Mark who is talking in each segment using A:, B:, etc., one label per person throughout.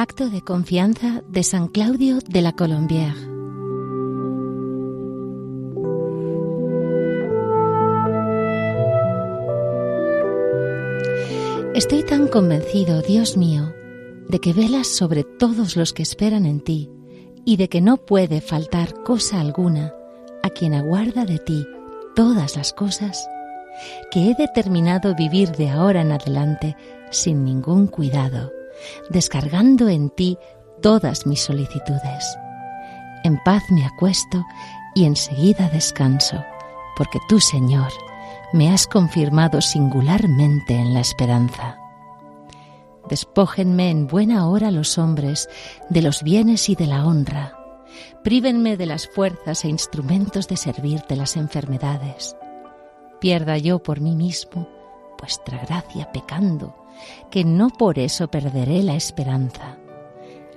A: Grito de confianza de San Claudio de la Colombière. Estoy tan convencido, Dios mío, de que velas sobre todos los que esperan en ti y de que no puede faltar cosa alguna a quien aguarda de ti todas las cosas, que he determinado vivir de ahora en adelante sin ningún cuidado, descargando en ti todas mis solicitudes. En paz me acuesto y enseguida descanso, porque tú, Señor, me has confirmado singularmente en la esperanza. Despójenme en buena hora los hombres de los bienes y de la honra. Prívenme de las fuerzas e instrumentos de servirte las enfermedades. Pierda yo por mí mismo vuestra gracia pecando, que no por eso perderé la esperanza.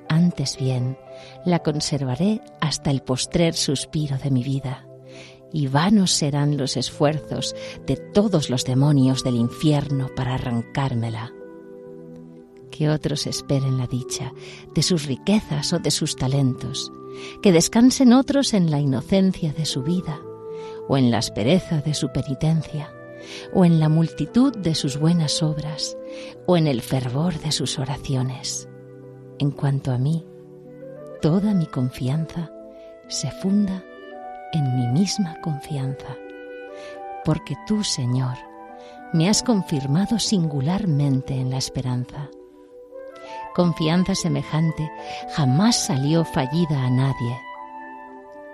A: Antes bien, la conservaré hasta el postrer suspiro de mi vida, y vanos serán los esfuerzos de todos los demonios del infierno para arrancármela que otros esperen la dicha de sus riquezas o de sus talentos, que descansen otros en la inocencia de su vida, o en la aspereza de su penitencia, o en la multitud de sus buenas obras, o en el fervor de sus oraciones. En cuanto a mí, toda mi confianza se funda en mi misma confianza, porque tú, Señor, me has confirmado singularmente en la esperanza Confianza semejante jamás salió fallida a nadie.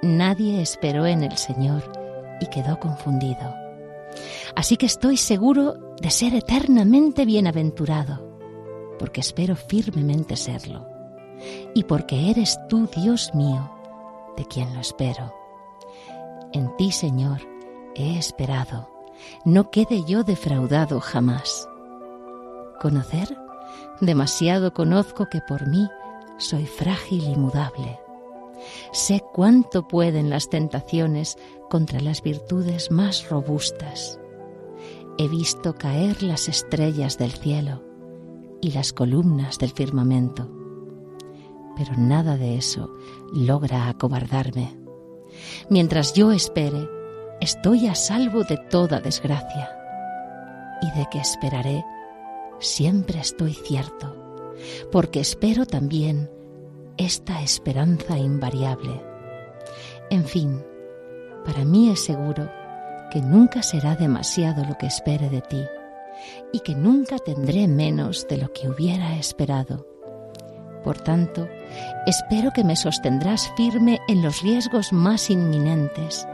A: Nadie esperó en el Señor y quedó confundido. Así que estoy seguro de ser eternamente bienaventurado, porque espero firmemente serlo, y porque eres tú, Dios mío, de quien lo espero. En ti, Señor, he esperado, no quede yo defraudado jamás. Conocer Demasiado conozco que por mí soy frágil y mudable. Sé cuánto pueden las tentaciones contra las virtudes más robustas. He visto caer las estrellas del cielo y las columnas del firmamento, pero nada de eso logra acobardarme. Mientras yo espere, estoy a salvo de toda desgracia y de que esperaré siempre estoy cierto, porque espero también esta esperanza invariable. En fin, para mí es seguro que nunca será demasiado lo que espere de ti y que nunca tendré menos de lo que hubiera esperado. Por tanto, espero que me sostendrás firme en los riesgos más inminentes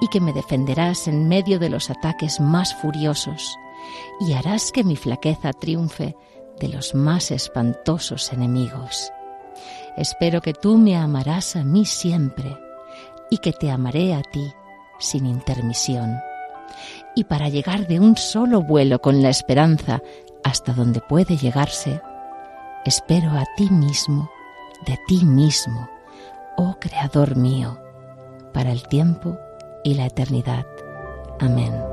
A: y que me defenderás en medio de los ataques más furiosos y harás que mi flaqueza triunfe de los más espantosos enemigos. Espero que tú me amarás a mí siempre y que te amaré a ti sin intermisión. Y para llegar de un solo vuelo con la esperanza hasta donde puede llegarse, espero a ti mismo, de ti mismo, oh Creador mío, para el tiempo y la eternidad. Amén.